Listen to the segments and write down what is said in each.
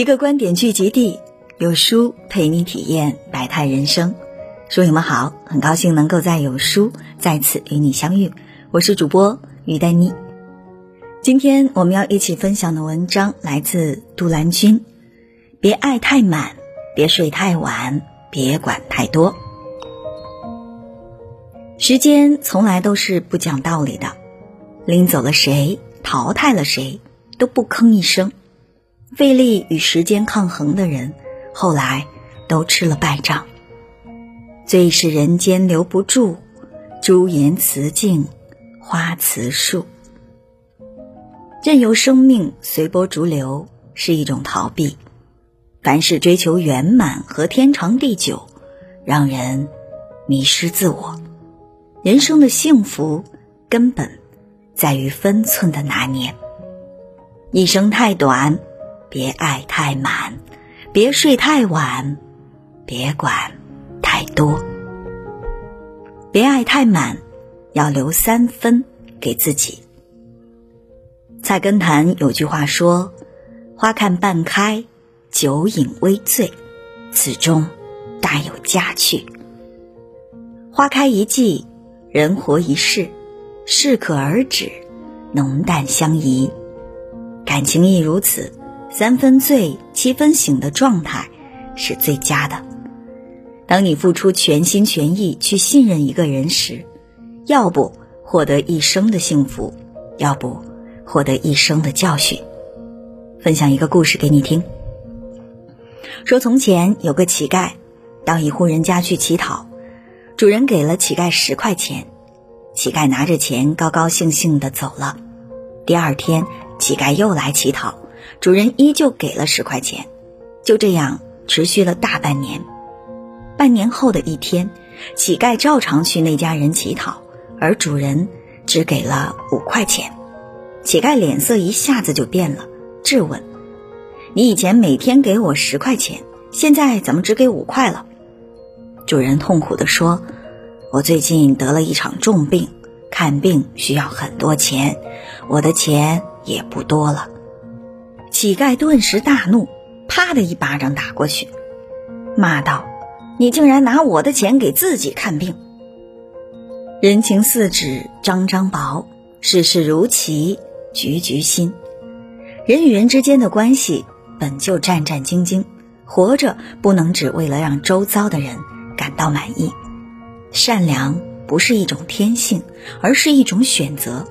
一个观点聚集地，有书陪你体验百态人生。书友们好，很高兴能够在有书再次与你相遇，我是主播于丹妮。今天我们要一起分享的文章来自杜兰君。别爱太满，别睡太晚，别管太多。时间从来都是不讲道理的，拎走了谁，淘汰了谁，都不吭一声。费力与时间抗衡的人，后来都吃了败仗。最是人间留不住，朱颜辞镜，花辞树。任由生命随波逐流是一种逃避。凡事追求圆满和天长地久，让人迷失自我。人生的幸福根本在于分寸的拿捏。一生太短。别爱太满，别睡太晚，别管太多。别爱太满，要留三分给自己。菜根谭有句话说：“花看半开，酒饮微醉，此中大有佳趣。”花开一季，人活一世，适可而止，浓淡相宜。感情亦如此。三分醉，七分醒的状态是最佳的。当你付出全心全意去信任一个人时，要不获得一生的幸福，要不获得一生的教训。分享一个故事给你听。说从前有个乞丐，到一户人家去乞讨，主人给了乞丐十块钱，乞丐拿着钱高高兴兴的走了。第二天，乞丐又来乞讨。主人依旧给了十块钱，就这样持续了大半年。半年后的一天，乞丐照常去那家人乞讨，而主人只给了五块钱。乞丐脸色一下子就变了，质问：“你以前每天给我十块钱，现在怎么只给五块了？”主人痛苦地说：“我最近得了一场重病，看病需要很多钱，我的钱也不多了。”乞丐顿时大怒，啪的一巴掌打过去，骂道：“你竟然拿我的钱给自己看病！人情似纸张张薄，世事如棋局局新。人与人之间的关系本就战战兢兢，活着不能只为了让周遭的人感到满意。善良不是一种天性，而是一种选择。”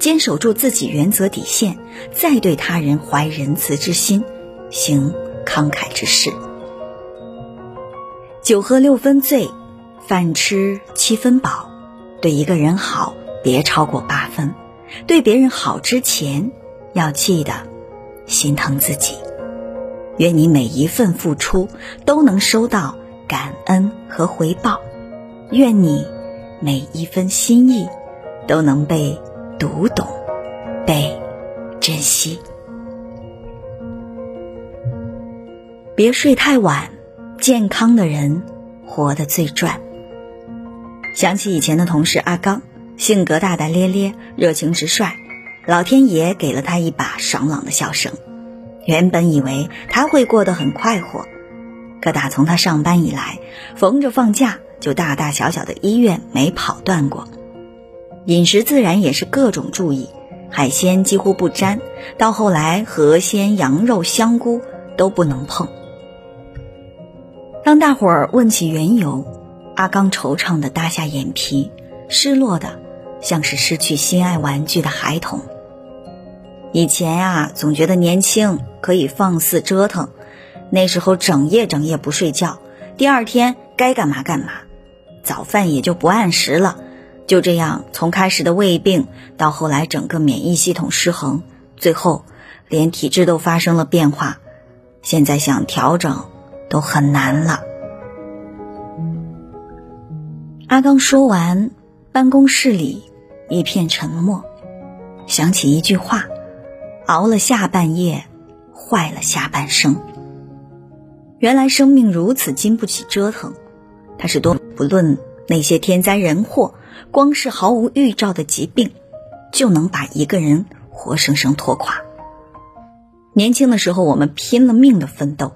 坚守住自己原则底线，再对他人怀仁慈之心，行慷慨之事。酒喝六分醉，饭吃七分饱。对一个人好，别超过八分。对别人好之前，要记得心疼自己。愿你每一份付出都能收到感恩和回报。愿你每一分心意都能被。读懂，被珍惜。别睡太晚，健康的人活得最赚。想起以前的同事阿刚，性格大大咧咧，热情直率，老天爷给了他一把爽朗的笑声。原本以为他会过得很快活，可打从他上班以来，逢着放假就大大小小的医院没跑断过。饮食自然也是各种注意，海鲜几乎不沾，到后来河鲜、羊肉、香菇都不能碰。当大伙儿问起缘由，阿刚惆怅的耷下眼皮，失落的像是失去心爱玩具的孩童。以前呀，总觉得年轻可以放肆折腾，那时候整夜整夜不睡觉，第二天该干嘛干嘛，早饭也就不按时了。就这样，从开始的胃病，到后来整个免疫系统失衡，最后连体质都发生了变化。现在想调整都很难了。阿刚说完，办公室里一片沉默。想起一句话：“熬了下半夜，坏了下半生。”原来生命如此经不起折腾，他是多不论那些天灾人祸。光是毫无预兆的疾病，就能把一个人活生生拖垮。年轻的时候，我们拼了命的奋斗，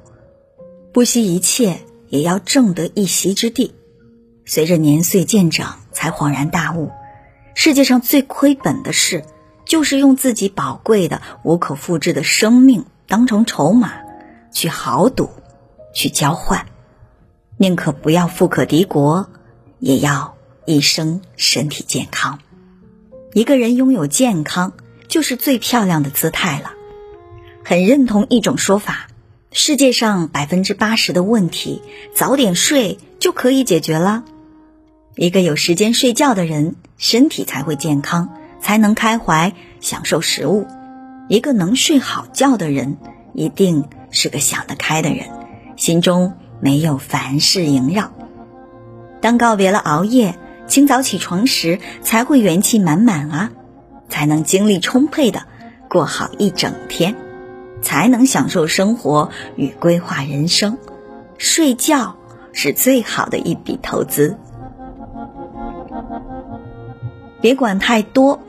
不惜一切也要挣得一席之地。随着年岁渐长，才恍然大悟，世界上最亏本的事，就是用自己宝贵的、无可复制的生命当成筹码，去豪赌，去交换。宁可不要富可敌国，也要一生身体健康。一个人拥有健康，就是最漂亮的姿态了。很认同一种说法：世界上百分之八十的问题，早点睡就可以解决了。一个有时间睡觉的人，身体才会健康，才能开怀享受食物。一个能睡好觉的人，一定是个想得开的人，心中没有凡事萦绕。当告别了熬夜，清早起床时，才会元气满满啊，才能精力充沛的过好一整天，才能享受生活与规划人生。睡觉是最好的一笔投资。别管太多，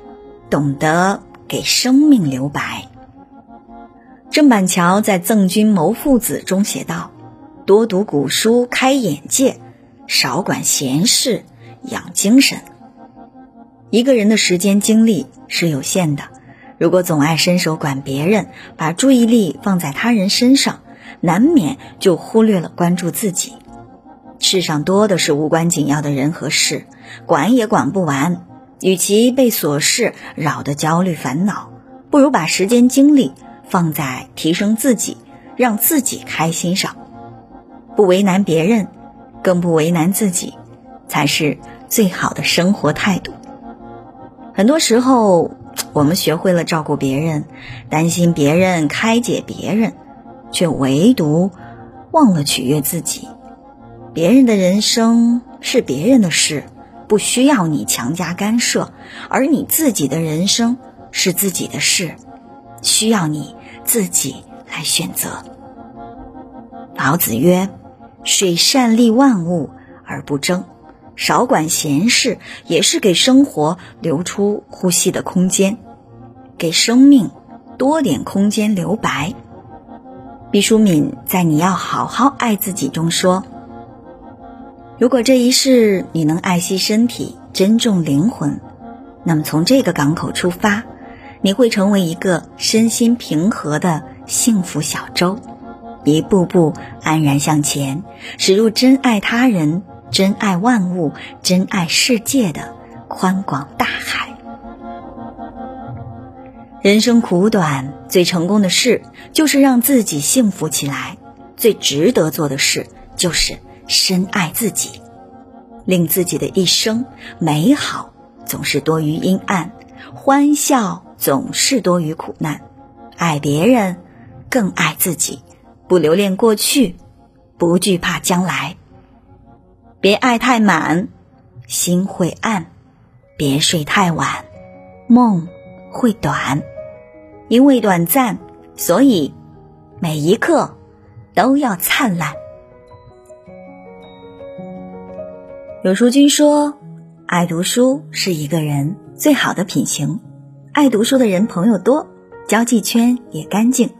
懂得给生命留白。郑板桥在《赠君谋父子》中写道：“多读古书开眼界，少管闲事养精神。”一个人的时间精力是有限的，如果总爱伸手管别人，把注意力放在他人身上，难免就忽略了关注自己。世上多的是无关紧要的人和事，管也管不完。与其被琐事扰得焦虑烦恼，不如把时间精力放在提升自己、让自己开心上，不为难别人，更不为难自己，才是最好的生活态度。很多时候，我们学会了照顾别人，担心别人，开解别人，却唯独忘了取悦自己。别人的人生是别人的事。不需要你强加干涉，而你自己的人生是自己的事，需要你自己来选择。老子曰：“水善利万物而不争，少管闲事，也是给生活留出呼吸的空间，给生命多点空间留白。”毕淑敏在《你要好好爱自己》中说。如果这一世你能爱惜身体、珍重灵魂，那么从这个港口出发，你会成为一个身心平和的幸福小舟，一步步安然向前，驶入真爱他人、真爱万物、真爱世界的宽广大海。人生苦短，最成功的事就是让自己幸福起来；最值得做的事就是。深爱自己，令自己的一生美好，总是多于阴暗；欢笑总是多于苦难。爱别人，更爱自己，不留恋过去，不惧怕将来。别爱太满，心会暗；别睡太晚，梦会短。因为短暂，所以每一刻都要灿烂。有书君说：“爱读书是一个人最好的品行。爱读书的人朋友多，交际圈也干净。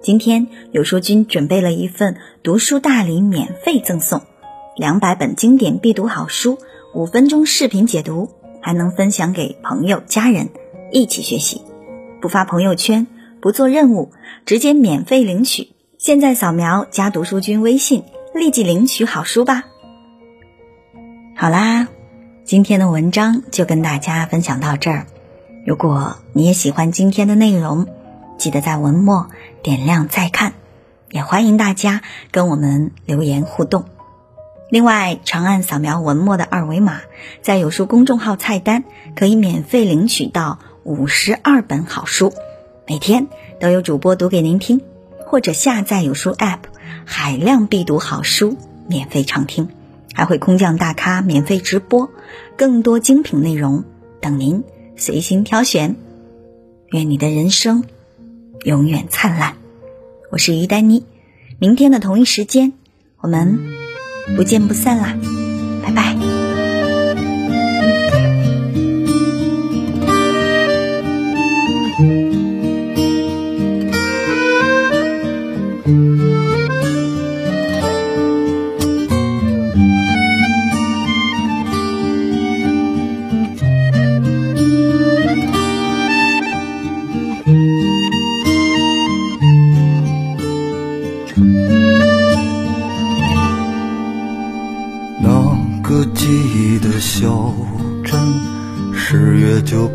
今天有书君准备了一份读书大礼，免费赠送两百本经典必读好书，五分钟视频解读，还能分享给朋友家人一起学习。不发朋友圈，不做任务，直接免费领取。现在扫描加读书君微信，立即领取好书吧。”好啦，今天的文章就跟大家分享到这儿。如果你也喜欢今天的内容，记得在文末点亮再看，也欢迎大家跟我们留言互动。另外，长按扫描文末的二维码，在有书公众号菜单可以免费领取到五十二本好书，每天都有主播读给您听，或者下载有书 App，海量必读好书免费畅听。还会空降大咖免费直播，更多精品内容等您随心挑选。愿你的人生永远灿烂。我是于丹妮，明天的同一时间，我们不见不散啦！拜拜。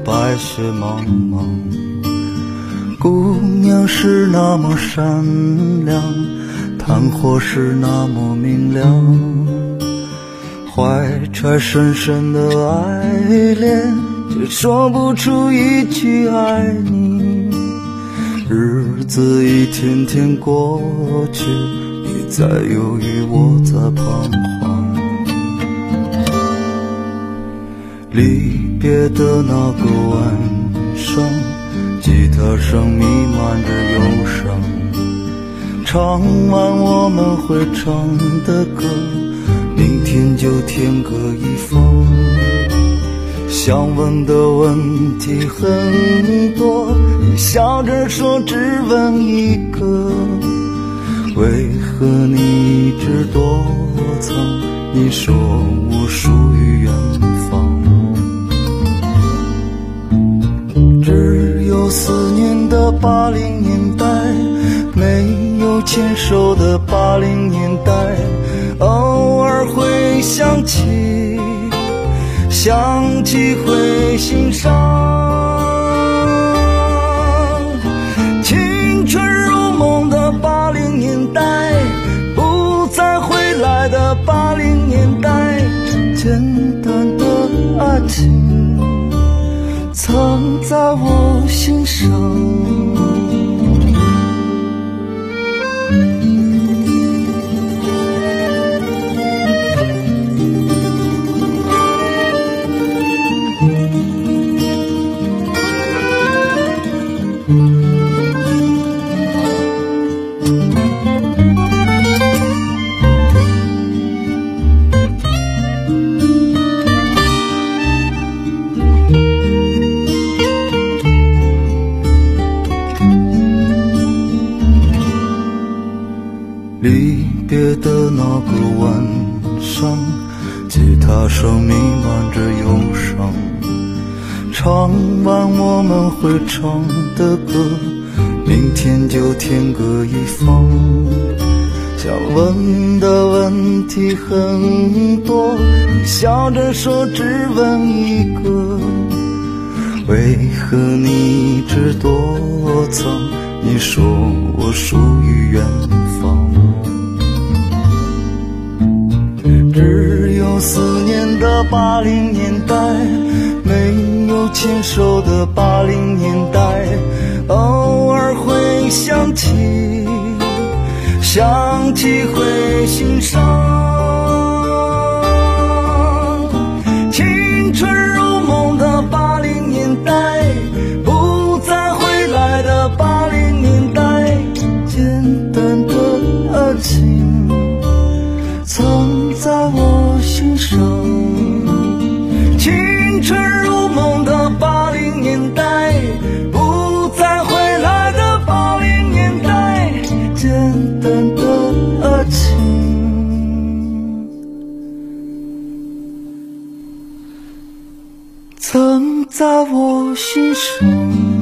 白雪茫茫。姑娘是那么善良，炭火是那么明亮。怀揣深深的爱恋，却说不出一句爱你。日子一天天过去，你在犹豫，我在彷徨。离别的那个晚上，吉他声弥漫着忧伤，唱完我们会唱的歌。明天就天各一方，想问的问题很多，你笑着说只问一个，为何你一直躲藏？你说我属于远思念的八零年代，没有牵手的八零年代。偶尔会想起，想起会心伤。青春如梦的八零年代，不再回来的八零年代，简单的爱情藏在我心上。离别的那个晚上，吉他声弥漫着忧伤。唱完我们会唱的歌，明天就天各一方。想问的问题很多，你笑着说只问一个，为何你一直躲藏？你说我属于远方。只有思念的八零年代，没有牵手的八零年代，偶尔会想起，想起会心伤。藏在我心事。